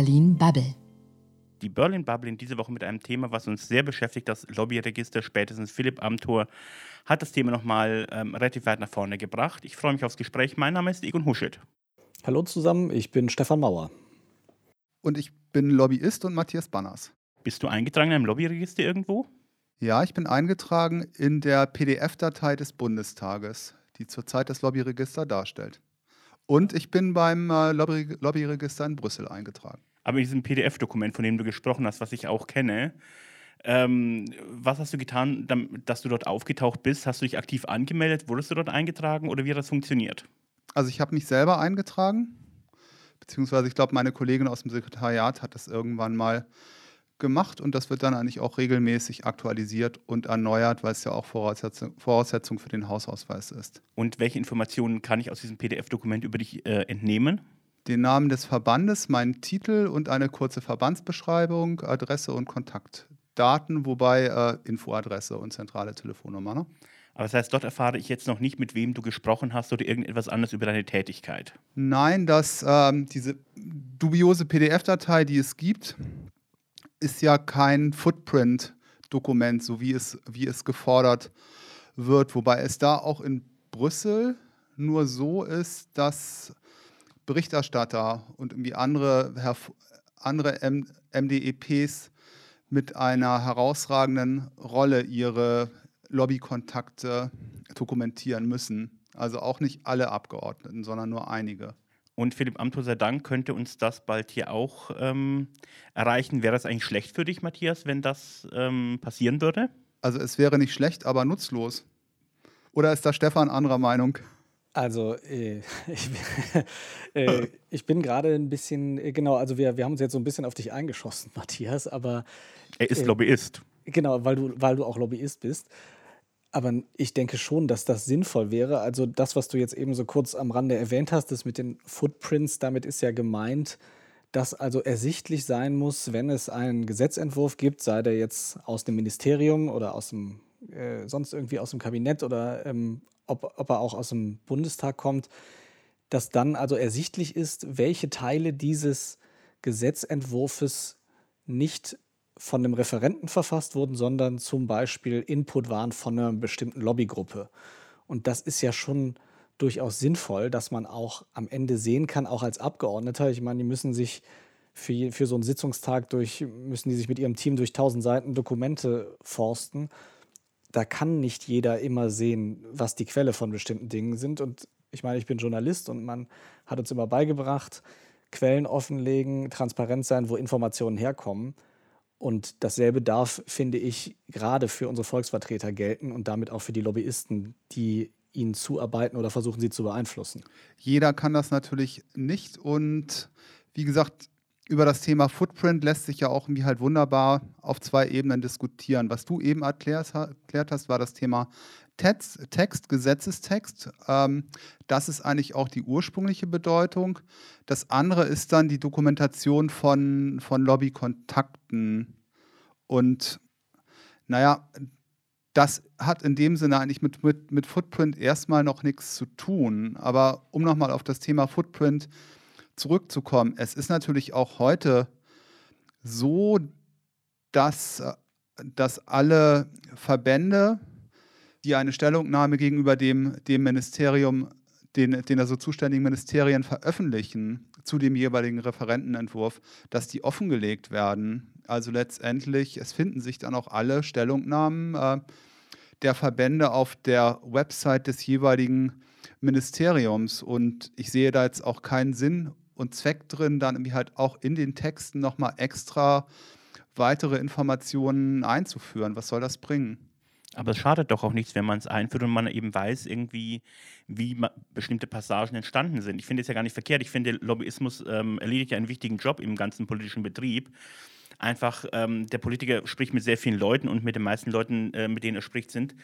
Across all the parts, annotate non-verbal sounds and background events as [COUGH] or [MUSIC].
Berlin Bubble. Die Berlin Bubble in dieser Woche mit einem Thema, was uns sehr beschäftigt, das Lobbyregister. Spätestens Philipp Amthor hat das Thema nochmal ähm, relativ weit nach vorne gebracht. Ich freue mich aufs Gespräch. Mein Name ist Egon Huschet. Hallo zusammen, ich bin Stefan Mauer. Und ich bin Lobbyist und Matthias Banners. Bist du eingetragen in einem Lobbyregister irgendwo? Ja, ich bin eingetragen in der PDF-Datei des Bundestages, die zurzeit das Lobbyregister darstellt. Und ich bin beim äh, Lobby Lobbyregister in Brüssel eingetragen. Aber in diesem PDF-Dokument, von dem du gesprochen hast, was ich auch kenne, ähm, was hast du getan, dass du dort aufgetaucht bist? Hast du dich aktiv angemeldet? Wurdest du dort eingetragen oder wie hat das funktioniert? Also ich habe mich selber eingetragen, beziehungsweise ich glaube, meine Kollegin aus dem Sekretariat hat das irgendwann mal gemacht und das wird dann eigentlich auch regelmäßig aktualisiert und erneuert, weil es ja auch Voraussetzung, Voraussetzung für den Hausausweis ist. Und welche Informationen kann ich aus diesem PDF-Dokument über dich äh, entnehmen? Den Namen des Verbandes, meinen Titel und eine kurze Verbandsbeschreibung, Adresse und Kontaktdaten, wobei äh, Infoadresse und zentrale Telefonnummer. Ne? Aber das heißt, dort erfahre ich jetzt noch nicht, mit wem du gesprochen hast oder irgendetwas anderes über deine Tätigkeit. Nein, dass ähm, diese dubiose PDF-Datei, die es gibt, ist ja kein Footprint-Dokument, so wie es, wie es gefordert wird, wobei es da auch in Brüssel nur so ist, dass Berichterstatter und irgendwie andere, andere MDEPs mit einer herausragenden Rolle ihre Lobbykontakte dokumentieren müssen. Also auch nicht alle Abgeordneten, sondern nur einige. Und Philipp Amthor sei Dank könnte uns das bald hier auch ähm, erreichen. Wäre das eigentlich schlecht für dich, Matthias, wenn das ähm, passieren würde? Also es wäre nicht schlecht, aber nutzlos. Oder ist da Stefan anderer Meinung? Also äh, [LAUGHS] ich, äh, ich, bin gerade ein bisschen, äh, genau, also wir, wir haben uns jetzt so ein bisschen auf dich eingeschossen, [LAUGHS] Matthias, aber... Er ist Lobbyist. Genau, weil du, weil du auch Lobbyist bist. Aber ich denke schon, dass das sinnvoll wäre. Also das, was du jetzt eben so kurz am Rande erwähnt hast, das mit den Footprints, damit ist ja gemeint, dass also ersichtlich sein muss, wenn es einen Gesetzentwurf gibt, sei der jetzt aus dem Ministerium oder aus dem äh, sonst irgendwie aus dem Kabinett oder ähm, ob, ob er auch aus dem Bundestag kommt, dass dann also ersichtlich ist, welche Teile dieses Gesetzentwurfs nicht von einem Referenten verfasst wurden, sondern zum Beispiel Input waren von einer bestimmten Lobbygruppe. Und das ist ja schon durchaus sinnvoll, dass man auch am Ende sehen kann, auch als Abgeordneter. Ich meine, die müssen sich für, für so einen Sitzungstag durch, müssen die sich mit ihrem Team durch tausend Seiten Dokumente forsten. Da kann nicht jeder immer sehen, was die Quelle von bestimmten Dingen sind. Und ich meine, ich bin Journalist und man hat uns immer beigebracht, Quellen offenlegen, transparent sein, wo Informationen herkommen. Und dasselbe darf, finde ich, gerade für unsere Volksvertreter gelten und damit auch für die Lobbyisten, die ihnen zuarbeiten oder versuchen, sie zu beeinflussen. Jeder kann das natürlich nicht. Und wie gesagt, über das Thema Footprint lässt sich ja auch irgendwie halt wunderbar auf zwei Ebenen diskutieren. Was du eben erklärt, erklärt hast, war das Thema Text, Text Gesetzestext. Ähm, das ist eigentlich auch die ursprüngliche Bedeutung. Das andere ist dann die Dokumentation von, von Lobbykontakten. Und naja, das hat in dem Sinne eigentlich mit, mit, mit Footprint erstmal noch nichts zu tun. Aber um nochmal auf das Thema Footprint zurückzukommen, es ist natürlich auch heute so, dass, dass alle Verbände die eine Stellungnahme gegenüber dem, dem Ministerium, den, den also zuständigen Ministerien veröffentlichen zu dem jeweiligen Referentenentwurf, dass die offengelegt werden. Also letztendlich, es finden sich dann auch alle Stellungnahmen äh, der Verbände auf der Website des jeweiligen Ministeriums. Und ich sehe da jetzt auch keinen Sinn und Zweck drin, dann irgendwie halt auch in den Texten nochmal extra weitere Informationen einzuführen. Was soll das bringen? Aber es schadet doch auch nichts, wenn man es einführt und man eben weiß, irgendwie, wie bestimmte Passagen entstanden sind. Ich finde es ja gar nicht verkehrt. Ich finde, Lobbyismus ähm, erledigt ja einen wichtigen Job im ganzen politischen Betrieb einfach, ähm, der Politiker spricht mit sehr vielen Leuten und mit den meisten Leuten, äh, mit denen er spricht, sind,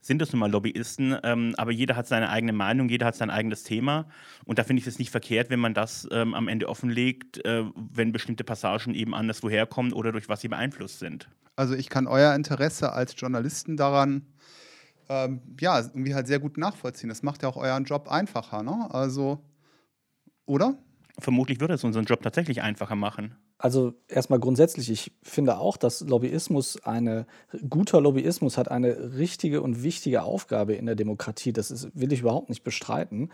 sind das nun mal Lobbyisten. Ähm, aber jeder hat seine eigene Meinung, jeder hat sein eigenes Thema. Und da finde ich es nicht verkehrt, wenn man das ähm, am Ende offenlegt, äh, wenn bestimmte Passagen eben anderswo herkommen oder durch was sie beeinflusst sind. Also ich kann euer Interesse als Journalisten daran ähm, ja, irgendwie halt sehr gut nachvollziehen. Das macht ja auch euren Job einfacher, ne? Also, oder? Vermutlich würde es unseren Job tatsächlich einfacher machen. Also erstmal grundsätzlich, ich finde auch, dass Lobbyismus eine, guter Lobbyismus hat eine richtige und wichtige Aufgabe in der Demokratie. Das ist, will ich überhaupt nicht bestreiten.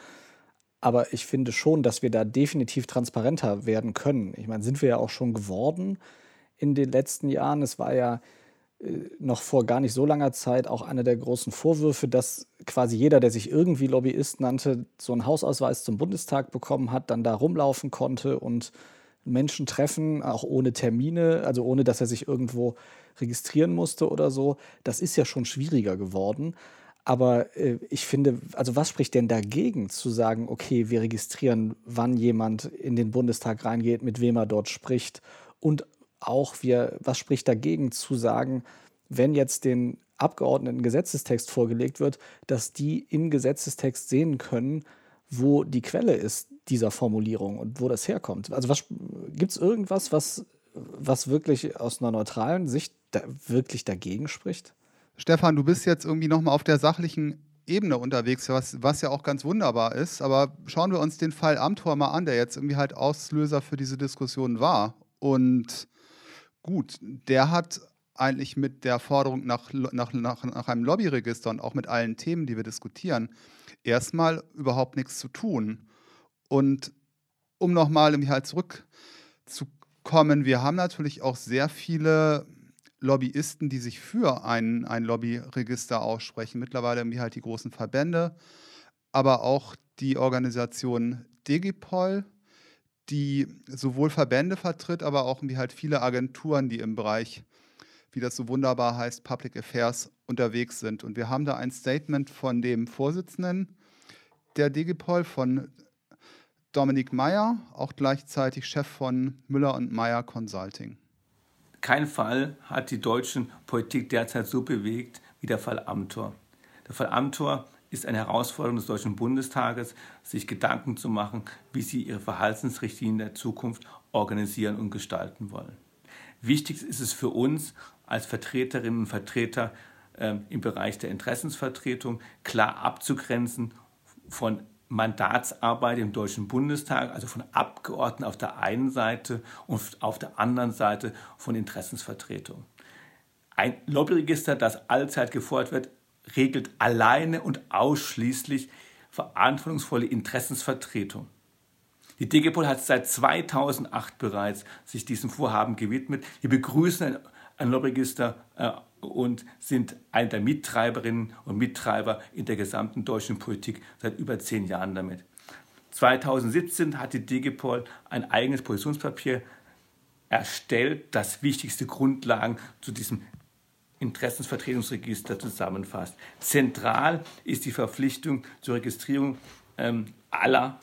Aber ich finde schon, dass wir da definitiv transparenter werden können. Ich meine, sind wir ja auch schon geworden in den letzten Jahren. Es war ja äh, noch vor gar nicht so langer Zeit auch einer der großen Vorwürfe, dass quasi jeder, der sich irgendwie Lobbyist nannte, so einen Hausausweis zum Bundestag bekommen hat, dann da rumlaufen konnte und Menschen treffen, auch ohne Termine, also ohne dass er sich irgendwo registrieren musste oder so. Das ist ja schon schwieriger geworden. Aber äh, ich finde, also was spricht denn dagegen zu sagen, okay, wir registrieren, wann jemand in den Bundestag reingeht, mit wem er dort spricht und auch wir, was spricht dagegen zu sagen, wenn jetzt den Abgeordneten Gesetzestext vorgelegt wird, dass die im Gesetzestext sehen können, wo die Quelle ist dieser Formulierung und wo das herkommt. Also gibt es irgendwas, was, was wirklich aus einer neutralen Sicht da wirklich dagegen spricht? Stefan, du bist jetzt irgendwie nochmal auf der sachlichen Ebene unterwegs, was, was ja auch ganz wunderbar ist. Aber schauen wir uns den Fall Amtor mal an, der jetzt irgendwie halt Auslöser für diese Diskussion war. Und gut, der hat eigentlich mit der Forderung nach, nach, nach, nach einem Lobbyregister und auch mit allen Themen, die wir diskutieren, erstmal überhaupt nichts zu tun. Und um nochmal irgendwie halt zurückzukommen, wir haben natürlich auch sehr viele Lobbyisten, die sich für ein, ein Lobbyregister aussprechen. Mittlerweile irgendwie halt die großen Verbände, aber auch die Organisation Digipol, die sowohl Verbände vertritt, aber auch irgendwie halt viele Agenturen, die im Bereich, wie das so wunderbar heißt, Public Affairs unterwegs sind. Und wir haben da ein Statement von dem Vorsitzenden der Digipol, von Dominik Meyer, auch gleichzeitig Chef von Müller und Meyer Consulting. Kein Fall hat die deutsche Politik derzeit so bewegt wie der Fall Amthor. Der Fall Amthor ist eine Herausforderung des Deutschen Bundestages, sich Gedanken zu machen, wie sie ihre Verhaltensrichtlinien der Zukunft organisieren und gestalten wollen. Wichtig ist es für uns als Vertreterinnen und Vertreter äh, im Bereich der Interessensvertretung klar abzugrenzen von Mandatsarbeit im Deutschen Bundestag, also von Abgeordneten auf der einen Seite und auf der anderen Seite von Interessensvertretung. Ein Lobbyregister, das allzeit gefordert wird, regelt alleine und ausschließlich verantwortungsvolle Interessensvertretung. Die DGPOL hat seit 2008 bereits sich diesem Vorhaben gewidmet. Wir begrüßen ein Lobbyregister äh, und sind eine der Mittreiberinnen und Mittreiber in der gesamten deutschen Politik seit über zehn Jahren damit. 2017 hat die DGPOL ein eigenes Positionspapier erstellt, das wichtigste Grundlagen zu diesem Interessensvertretungsregister zusammenfasst. Zentral ist die Verpflichtung zur Registrierung ähm, aller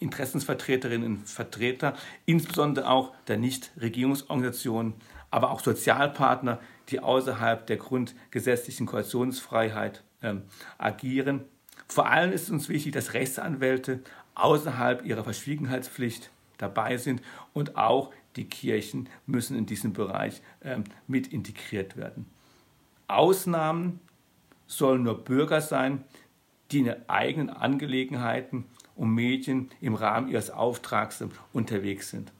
Interessensvertreterinnen und Vertreter, insbesondere auch der Nichtregierungsorganisationen, aber auch Sozialpartner, die außerhalb der grundgesetzlichen Koalitionsfreiheit ähm, agieren. Vor allem ist uns wichtig, dass Rechtsanwälte außerhalb ihrer Verschwiegenheitspflicht dabei sind und auch die Kirchen müssen in diesem Bereich ähm, mit integriert werden. Ausnahmen sollen nur Bürger sein, die in eigenen Angelegenheiten und Medien im Rahmen ihres Auftrags unterwegs sind.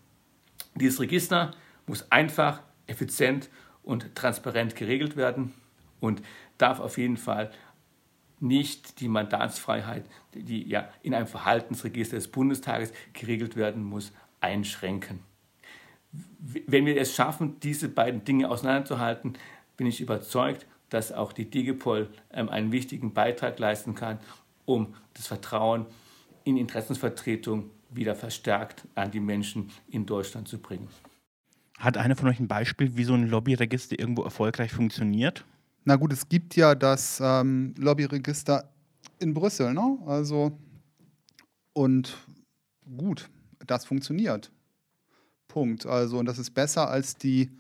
Dieses Register muss einfach, effizient und transparent geregelt werden und darf auf jeden Fall nicht die Mandatsfreiheit, die ja in einem Verhaltensregister des Bundestages geregelt werden muss, einschränken. Wenn wir es schaffen, diese beiden Dinge auseinanderzuhalten, bin ich überzeugt, dass auch die Digipol ähm, einen wichtigen Beitrag leisten kann, um das Vertrauen in Interessensvertretung wieder verstärkt an die Menschen in Deutschland zu bringen. Hat einer von euch ein Beispiel, wie so ein Lobbyregister irgendwo erfolgreich funktioniert? Na gut, es gibt ja das ähm, Lobbyregister in Brüssel, ne? Also, und gut, das funktioniert. Punkt. Also, und das ist besser als die,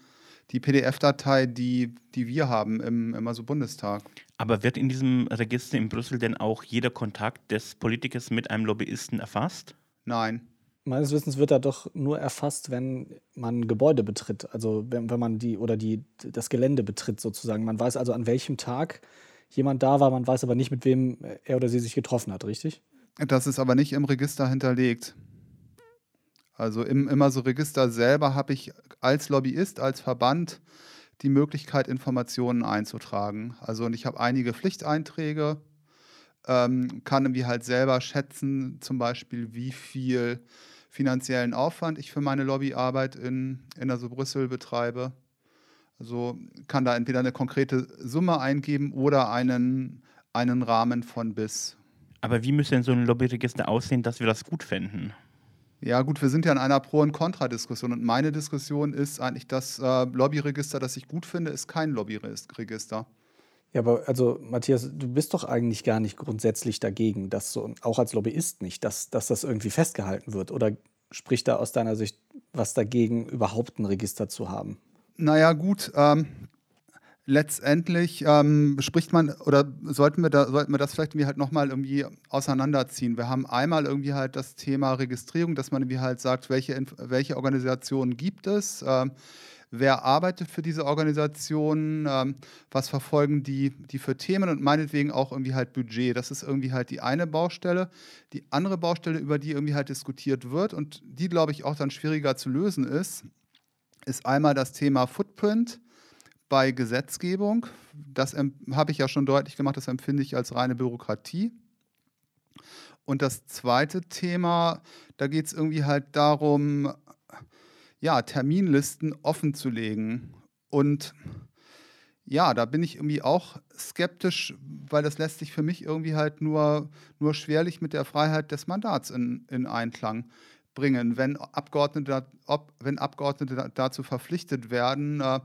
die PDF-Datei, die, die wir haben im, im also Bundestag. Aber wird in diesem Register in Brüssel denn auch jeder Kontakt des Politikers mit einem Lobbyisten erfasst? Nein meines Wissens wird er doch nur erfasst, wenn man Gebäude betritt. Also wenn, wenn man die oder die, das Gelände betritt sozusagen. Man weiß also, an welchem Tag jemand da war, man weiß aber nicht, mit wem er oder sie sich getroffen hat, richtig? Das ist aber nicht im Register hinterlegt. Also im Immerso-Register selber habe ich als Lobbyist, als Verband die Möglichkeit, Informationen einzutragen. Also und ich habe einige Pflichteinträge, ähm, kann irgendwie halt selber schätzen, zum Beispiel, wie viel finanziellen Aufwand ich für meine Lobbyarbeit in, in also Brüssel betreibe. Also kann da entweder eine konkrete Summe eingeben oder einen, einen Rahmen von bis. Aber wie müsste denn so ein Lobbyregister aussehen, dass wir das gut fänden? Ja, gut, wir sind ja in einer Pro- und Kontra-Diskussion und meine Diskussion ist eigentlich, das äh, Lobbyregister, das ich gut finde, ist kein Lobbyregister. Ja, aber also Matthias, du bist doch eigentlich gar nicht grundsätzlich dagegen, dass so, auch als Lobbyist nicht, dass, dass das irgendwie festgehalten wird. Oder spricht da aus deiner Sicht was dagegen, überhaupt ein Register zu haben? Naja, gut, ähm, letztendlich ähm, spricht man oder sollten wir, da, sollten wir das vielleicht irgendwie halt nochmal irgendwie auseinanderziehen. Wir haben einmal irgendwie halt das Thema Registrierung, dass man irgendwie halt sagt, welche, welche Organisationen gibt es, ähm, wer arbeitet für diese Organisationen, ähm, was verfolgen die, die für Themen und meinetwegen auch irgendwie halt Budget. Das ist irgendwie halt die eine Baustelle. Die andere Baustelle, über die irgendwie halt diskutiert wird und die, glaube ich, auch dann schwieriger zu lösen ist, ist einmal das Thema Footprint bei Gesetzgebung. Das habe ich ja schon deutlich gemacht, das empfinde ich als reine Bürokratie. Und das zweite Thema, da geht es irgendwie halt darum, ja, Terminlisten offen zu legen. Und ja, da bin ich irgendwie auch skeptisch, weil das lässt sich für mich irgendwie halt nur, nur schwerlich mit der Freiheit des Mandats in, in Einklang bringen. Wenn Abgeordnete, ob, wenn Abgeordnete dazu verpflichtet werden, äh,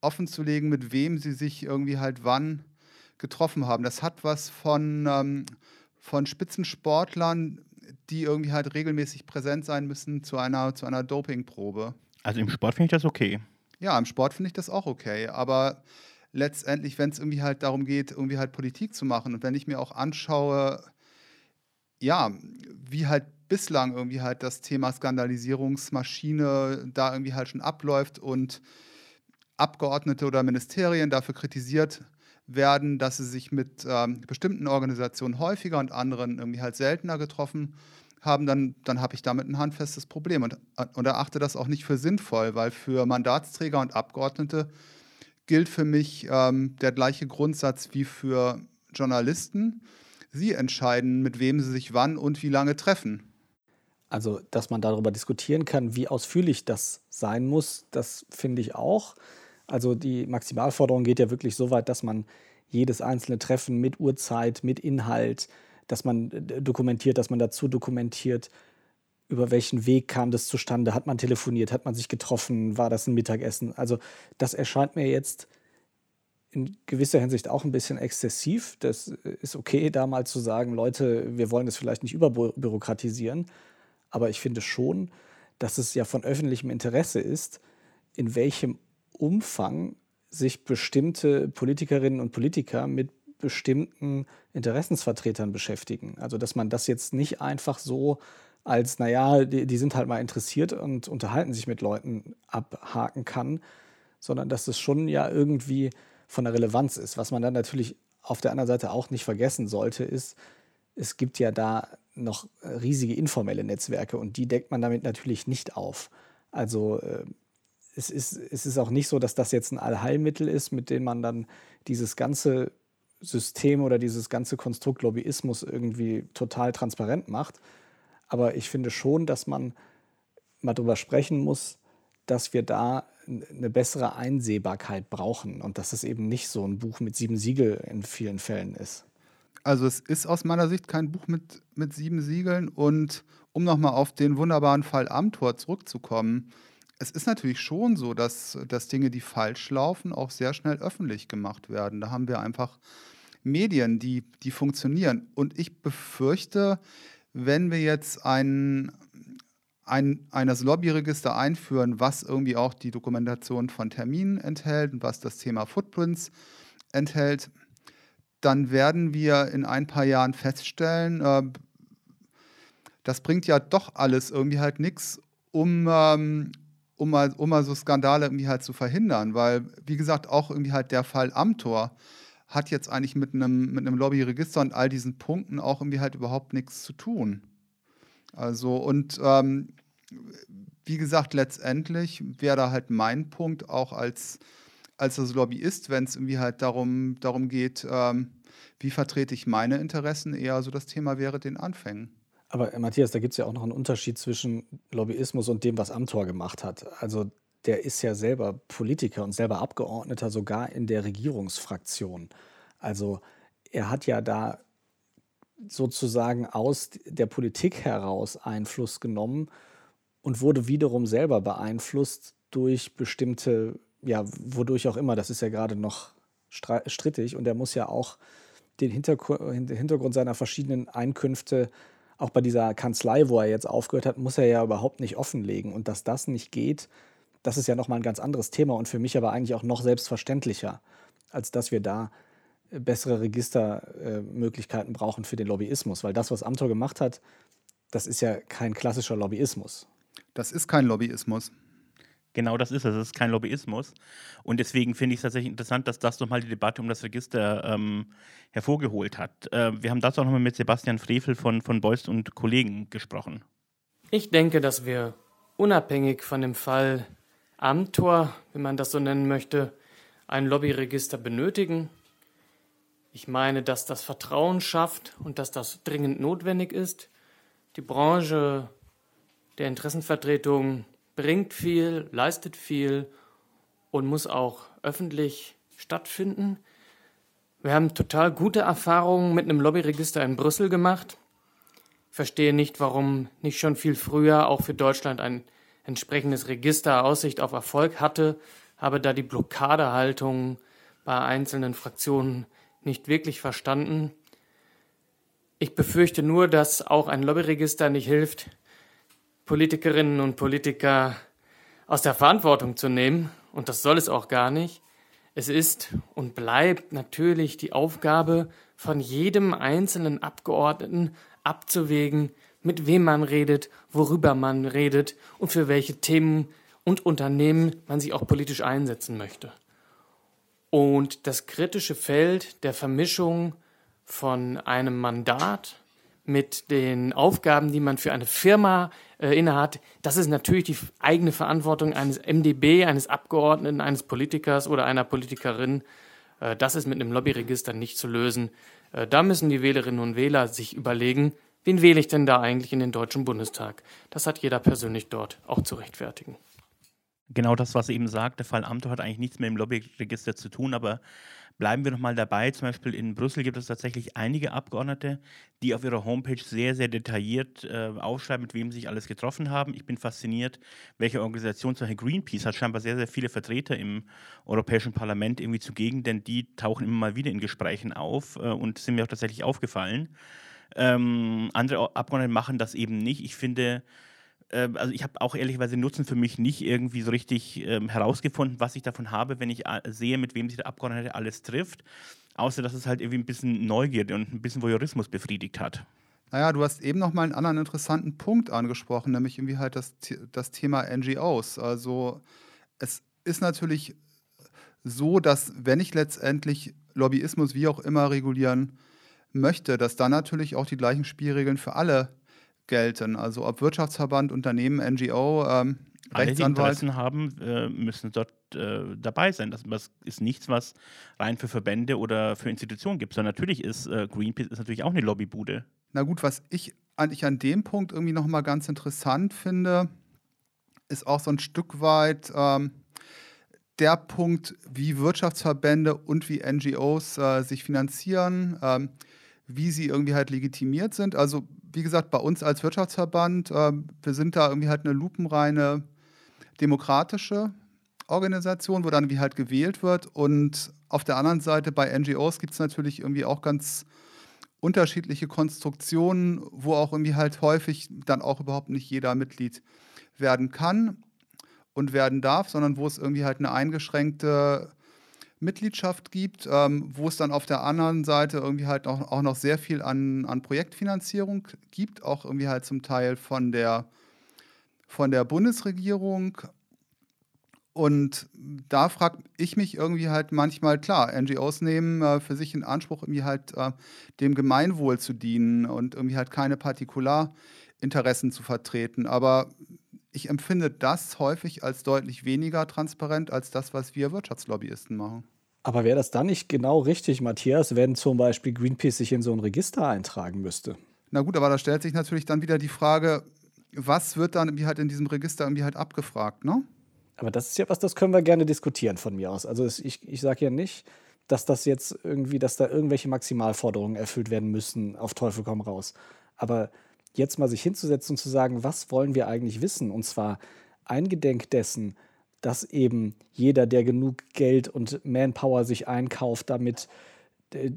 offenzulegen, mit wem sie sich irgendwie halt wann getroffen haben. Das hat was von, ähm, von Spitzensportlern, die irgendwie halt regelmäßig präsent sein müssen zu einer, zu einer Dopingprobe. Also im Sport finde ich das okay. Ja, im Sport finde ich das auch okay. Aber letztendlich, wenn es irgendwie halt darum geht, irgendwie halt Politik zu machen und wenn ich mir auch anschaue, ja, wie halt bislang irgendwie halt das Thema Skandalisierungsmaschine da irgendwie halt schon abläuft und Abgeordnete oder Ministerien dafür kritisiert werden, dass sie sich mit ähm, bestimmten Organisationen häufiger und anderen irgendwie halt seltener getroffen haben, dann, dann habe ich damit ein handfestes Problem und, und erachte das auch nicht für sinnvoll, weil für Mandatsträger und Abgeordnete gilt für mich ähm, der gleiche Grundsatz wie für Journalisten. Sie entscheiden, mit wem sie sich wann und wie lange treffen. Also, dass man darüber diskutieren kann, wie ausführlich das sein muss, das finde ich auch. Also die Maximalforderung geht ja wirklich so weit, dass man jedes einzelne Treffen mit Uhrzeit, mit Inhalt, dass man äh, dokumentiert, dass man dazu dokumentiert, über welchen Weg kam das zustande, hat man telefoniert, hat man sich getroffen, war das ein Mittagessen. Also das erscheint mir jetzt in gewisser Hinsicht auch ein bisschen exzessiv. Das äh, ist okay, da mal zu sagen, Leute, wir wollen das vielleicht nicht überbürokratisieren, aber ich finde schon, dass es ja von öffentlichem Interesse ist, in welchem Umfang sich bestimmte Politikerinnen und Politiker mit bestimmten Interessensvertretern beschäftigen. Also dass man das jetzt nicht einfach so als, naja, die, die sind halt mal interessiert und unterhalten sich mit Leuten abhaken kann, sondern dass es schon ja irgendwie von der Relevanz ist. Was man dann natürlich auf der anderen Seite auch nicht vergessen sollte, ist, es gibt ja da noch riesige informelle Netzwerke und die deckt man damit natürlich nicht auf. Also äh, es ist, es ist auch nicht so, dass das jetzt ein Allheilmittel ist, mit dem man dann dieses ganze System oder dieses ganze Konstrukt Lobbyismus irgendwie total transparent macht. Aber ich finde schon, dass man mal darüber sprechen muss, dass wir da eine bessere Einsehbarkeit brauchen und dass es eben nicht so ein Buch mit sieben Siegel in vielen Fällen ist. Also es ist aus meiner Sicht kein Buch mit, mit sieben Siegeln und um nochmal auf den wunderbaren Fall Amtor zurückzukommen, es ist natürlich schon so, dass, dass Dinge, die falsch laufen, auch sehr schnell öffentlich gemacht werden. Da haben wir einfach Medien, die, die funktionieren. Und ich befürchte, wenn wir jetzt ein, ein, ein das Lobbyregister einführen, was irgendwie auch die Dokumentation von Terminen enthält und was das Thema Footprints enthält, dann werden wir in ein paar Jahren feststellen, äh, das bringt ja doch alles irgendwie halt nichts, um, ähm, um mal, um mal so Skandale irgendwie halt zu verhindern. Weil, wie gesagt, auch irgendwie halt der Fall Amtor hat jetzt eigentlich mit einem, mit einem Lobbyregister und all diesen Punkten auch irgendwie halt überhaupt nichts zu tun. Also, und ähm, wie gesagt, letztendlich wäre da halt mein Punkt auch als, als Lobbyist, wenn es irgendwie halt darum, darum geht, ähm, wie vertrete ich meine Interessen, eher so das Thema wäre den Anfängen. Aber äh, Matthias, da gibt es ja auch noch einen Unterschied zwischen Lobbyismus und dem, was Amtor gemacht hat. Also der ist ja selber Politiker und selber Abgeordneter sogar in der Regierungsfraktion. Also er hat ja da sozusagen aus der Politik heraus Einfluss genommen und wurde wiederum selber beeinflusst durch bestimmte, ja, wodurch auch immer, das ist ja gerade noch strittig und er muss ja auch den Hintergrund seiner verschiedenen Einkünfte auch bei dieser Kanzlei, wo er jetzt aufgehört hat, muss er ja überhaupt nicht offenlegen. Und dass das nicht geht, das ist ja nochmal ein ganz anderes Thema und für mich aber eigentlich auch noch selbstverständlicher, als dass wir da äh, bessere Registermöglichkeiten brauchen für den Lobbyismus. Weil das, was Amtor gemacht hat, das ist ja kein klassischer Lobbyismus. Das ist kein Lobbyismus. Genau das ist es. Es ist kein Lobbyismus. Und deswegen finde ich es tatsächlich interessant, dass das nochmal die Debatte um das Register ähm, hervorgeholt hat. Äh, wir haben dazu auch nochmal mit Sebastian Frevel von, von Beust und Kollegen gesprochen. Ich denke, dass wir unabhängig von dem Fall Amtor, wenn man das so nennen möchte, ein Lobbyregister benötigen. Ich meine, dass das Vertrauen schafft und dass das dringend notwendig ist. Die Branche der Interessenvertretung bringt viel, leistet viel und muss auch öffentlich stattfinden. Wir haben total gute Erfahrungen mit einem Lobbyregister in Brüssel gemacht. Verstehe nicht, warum nicht schon viel früher auch für Deutschland ein entsprechendes Register Aussicht auf Erfolg hatte, habe da die Blockadehaltung bei einzelnen Fraktionen nicht wirklich verstanden. Ich befürchte nur, dass auch ein Lobbyregister nicht hilft, Politikerinnen und Politiker aus der Verantwortung zu nehmen, und das soll es auch gar nicht. Es ist und bleibt natürlich die Aufgabe von jedem einzelnen Abgeordneten abzuwägen, mit wem man redet, worüber man redet und für welche Themen und Unternehmen man sich auch politisch einsetzen möchte. Und das kritische Feld der Vermischung von einem Mandat mit den Aufgaben, die man für eine Firma äh, innehat, das ist natürlich die eigene Verantwortung eines MdB, eines Abgeordneten, eines Politikers oder einer Politikerin. Äh, das ist mit einem Lobbyregister nicht zu lösen. Äh, da müssen die Wählerinnen und Wähler sich überlegen, wen wähle ich denn da eigentlich in den Deutschen Bundestag? Das hat jeder persönlich dort auch zu rechtfertigen. Genau das, was er eben sagt, der Fall Amthor hat eigentlich nichts mit dem Lobbyregister zu tun, aber Bleiben wir nochmal dabei. Zum Beispiel in Brüssel gibt es tatsächlich einige Abgeordnete, die auf ihrer Homepage sehr, sehr detailliert äh, aufschreiben, mit wem sie sich alles getroffen haben. Ich bin fasziniert, welche Organisation, zum Beispiel Greenpeace, hat scheinbar sehr, sehr viele Vertreter im Europäischen Parlament irgendwie zugegen, denn die tauchen immer mal wieder in Gesprächen auf äh, und sind mir auch tatsächlich aufgefallen. Ähm, andere Abgeordnete machen das eben nicht. Ich finde, ähm, also ich habe auch ehrlicherweise Nutzen für mich nicht irgendwie so richtig ähm, herausgefunden, was ich davon habe, wenn ich äh, sehe, mit wem sich der Abgeordnete alles trifft. Außer dass es halt irgendwie ein bisschen Neugierde und ein bisschen Voyeurismus befriedigt hat. Naja, du hast eben noch mal einen anderen interessanten Punkt angesprochen, nämlich irgendwie halt das, das Thema NGOs. Also es ist natürlich so, dass wenn ich letztendlich Lobbyismus wie auch immer regulieren möchte, dass dann natürlich auch die gleichen Spielregeln für alle gelten. Also ob Wirtschaftsverband, Unternehmen, NGO, ähm, alle, die Interessen haben, äh, müssen dort äh, dabei sein. Das, das, ist nichts, was rein für Verbände oder für Institutionen gibt, sondern natürlich ist äh, Greenpeace ist natürlich auch eine Lobbybude. Na gut, was ich eigentlich an dem Punkt irgendwie nochmal ganz interessant finde, ist auch so ein Stück weit ähm, der Punkt, wie Wirtschaftsverbände und wie NGOs äh, sich finanzieren, ähm, wie sie irgendwie halt legitimiert sind. Also wie gesagt, bei uns als Wirtschaftsverband, äh, wir sind da irgendwie halt eine lupenreine demokratische Organisation, wo dann wie halt gewählt wird. Und auf der anderen Seite bei NGOs gibt es natürlich irgendwie auch ganz unterschiedliche Konstruktionen, wo auch irgendwie halt häufig dann auch überhaupt nicht jeder Mitglied werden kann und werden darf, sondern wo es irgendwie halt eine eingeschränkte Mitgliedschaft gibt, ähm, wo es dann auf der anderen Seite irgendwie halt auch, auch noch sehr viel an, an Projektfinanzierung gibt, auch irgendwie halt zum Teil von der, von der Bundesregierung. Und da frage ich mich irgendwie halt manchmal, klar, NGOs nehmen äh, für sich in Anspruch, irgendwie halt äh, dem Gemeinwohl zu dienen und irgendwie halt keine Partikularinteressen zu vertreten. Aber ich empfinde das häufig als deutlich weniger transparent als das, was wir Wirtschaftslobbyisten machen. Aber wäre das dann nicht genau richtig, Matthias, wenn zum Beispiel Greenpeace sich in so ein Register eintragen müsste? Na gut, aber da stellt sich natürlich dann wieder die Frage, was wird dann irgendwie halt in diesem Register irgendwie halt abgefragt, ne? Aber das ist ja was, das können wir gerne diskutieren von mir aus. Also ich, ich sage ja nicht, dass das jetzt irgendwie, dass da irgendwelche Maximalforderungen erfüllt werden müssen, auf Teufel komm raus. Aber jetzt mal sich hinzusetzen und zu sagen, was wollen wir eigentlich wissen? Und zwar eingedenk dessen, dass eben jeder, der genug Geld und Manpower sich einkauft, damit,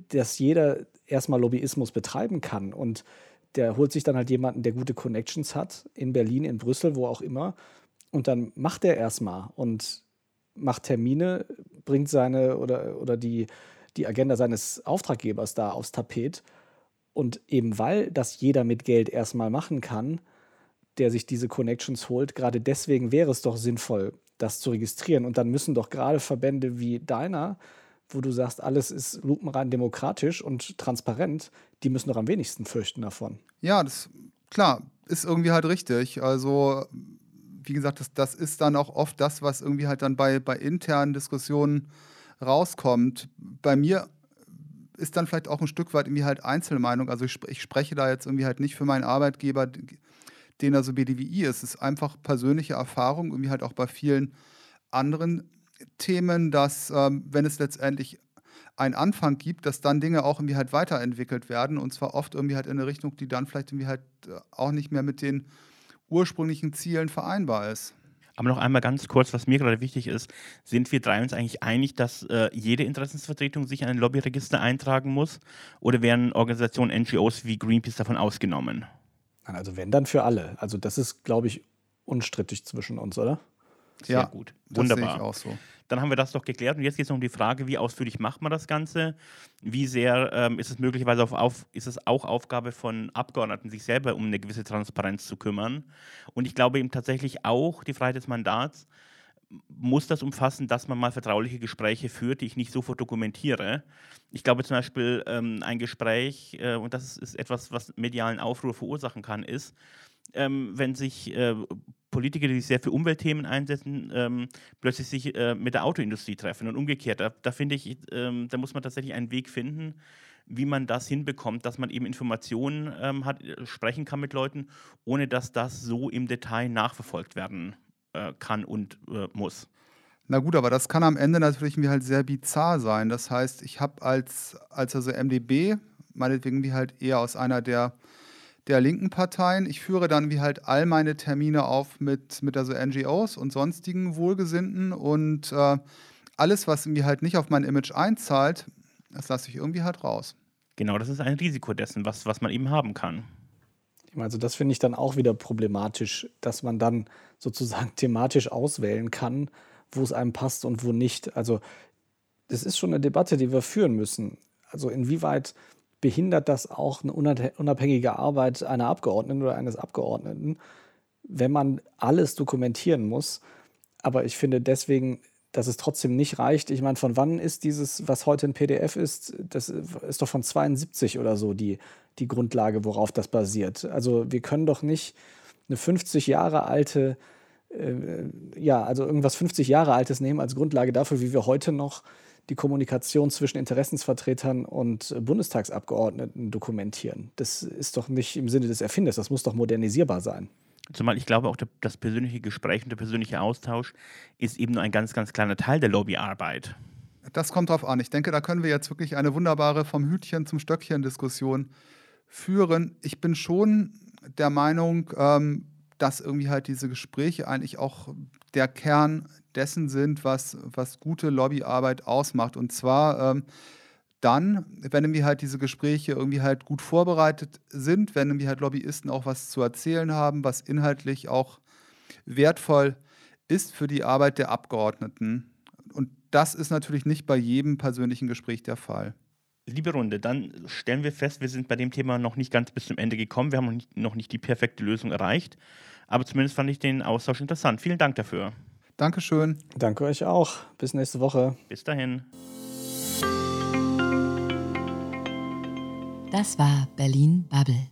dass jeder erstmal Lobbyismus betreiben kann. Und der holt sich dann halt jemanden, der gute Connections hat, in Berlin, in Brüssel, wo auch immer. Und dann macht er erstmal und macht Termine, bringt seine oder, oder die, die Agenda seines Auftraggebers da aufs Tapet. Und eben weil das jeder mit Geld erstmal machen kann, der sich diese Connections holt, gerade deswegen wäre es doch sinnvoll, das zu registrieren. Und dann müssen doch gerade Verbände wie deiner, wo du sagst, alles ist lupenrein demokratisch und transparent, die müssen doch am wenigsten fürchten davon. Ja, das klar, ist irgendwie halt richtig. Also, wie gesagt, das, das ist dann auch oft das, was irgendwie halt dann bei, bei internen Diskussionen rauskommt. Bei mir ist dann vielleicht auch ein Stück weit irgendwie halt Einzelmeinung. Also ich, ich spreche da jetzt irgendwie halt nicht für meinen Arbeitgeber, den er so BDWI ist. Es ist einfach persönliche Erfahrung, irgendwie halt auch bei vielen anderen Themen, dass ähm, wenn es letztendlich einen Anfang gibt, dass dann Dinge auch irgendwie halt weiterentwickelt werden und zwar oft irgendwie halt in eine Richtung, die dann vielleicht irgendwie halt äh, auch nicht mehr mit den ursprünglichen Zielen vereinbar ist. Aber noch einmal ganz kurz, was mir gerade wichtig ist, sind wir drei uns eigentlich einig, dass äh, jede Interessensvertretung sich in ein Lobbyregister eintragen muss oder werden Organisationen, NGOs wie Greenpeace davon ausgenommen? Also wenn, dann für alle. Also das ist, glaube ich, unstrittig zwischen uns, oder? Sehr ja, gut. Wunderbar. Das sehe ich auch so. Dann haben wir das doch geklärt. Und jetzt geht es um die Frage, wie ausführlich macht man das Ganze? Wie sehr ähm, ist es möglicherweise auf, auf, ist es auch Aufgabe von Abgeordneten, sich selber um eine gewisse Transparenz zu kümmern? Und ich glaube eben tatsächlich auch die Freiheit des Mandats muss das umfassen, dass man mal vertrauliche Gespräche führt, die ich nicht sofort dokumentiere. Ich glaube zum Beispiel, ähm, ein Gespräch, äh, und das ist etwas, was medialen Aufruhr verursachen kann, ist, ähm, wenn sich äh, Politiker, die sich sehr für Umweltthemen einsetzen, ähm, plötzlich sich äh, mit der Autoindustrie treffen und umgekehrt. Da, da finde ich, ähm, da muss man tatsächlich einen Weg finden, wie man das hinbekommt, dass man eben Informationen ähm, hat, äh, sprechen kann mit Leuten, ohne dass das so im Detail nachverfolgt werden äh, kann und äh, muss. Na gut, aber das kann am Ende natürlich mir halt sehr bizarr sein. Das heißt, ich habe als, als also MDB, meinetwegen wie halt eher aus einer der der linken Parteien. Ich führe dann wie halt all meine Termine auf mit, mit also NGOs und sonstigen Wohlgesinnten und äh, alles, was irgendwie halt nicht auf mein Image einzahlt, das lasse ich irgendwie halt raus. Genau, das ist ein Risiko dessen, was, was man eben haben kann. Also das finde ich dann auch wieder problematisch, dass man dann sozusagen [LAUGHS] thematisch auswählen kann, wo es einem passt und wo nicht. Also das ist schon eine Debatte, die wir führen müssen. Also inwieweit behindert das auch eine unabhängige Arbeit einer Abgeordneten oder eines Abgeordneten, wenn man alles dokumentieren muss. Aber ich finde deswegen, dass es trotzdem nicht reicht. Ich meine, von wann ist dieses, was heute ein PDF ist, das ist doch von 72 oder so die, die Grundlage, worauf das basiert. Also wir können doch nicht eine 50 Jahre alte, äh, ja, also irgendwas 50 Jahre altes nehmen als Grundlage dafür, wie wir heute noch die Kommunikation zwischen Interessensvertretern und Bundestagsabgeordneten dokumentieren. Das ist doch nicht im Sinne des Erfinders, das muss doch modernisierbar sein. Zumal ich glaube, auch das persönliche Gespräch und der persönliche Austausch ist eben nur ein ganz, ganz kleiner Teil der Lobbyarbeit. Das kommt drauf an. Ich denke, da können wir jetzt wirklich eine wunderbare vom Hütchen zum Stöckchen Diskussion führen. Ich bin schon der Meinung, ähm, dass irgendwie halt diese Gespräche eigentlich auch der Kern dessen sind, was, was gute Lobbyarbeit ausmacht. Und zwar ähm, dann, wenn irgendwie halt diese Gespräche irgendwie halt gut vorbereitet sind, wenn irgendwie halt Lobbyisten auch was zu erzählen haben, was inhaltlich auch wertvoll ist für die Arbeit der Abgeordneten. Und das ist natürlich nicht bei jedem persönlichen Gespräch der Fall. Liebe Runde, dann stellen wir fest, wir sind bei dem Thema noch nicht ganz bis zum Ende gekommen. Wir haben noch nicht, noch nicht die perfekte Lösung erreicht. Aber zumindest fand ich den Austausch interessant. Vielen Dank dafür. Dankeschön. Danke euch auch. Bis nächste Woche. Bis dahin. Das war Berlin Bubble.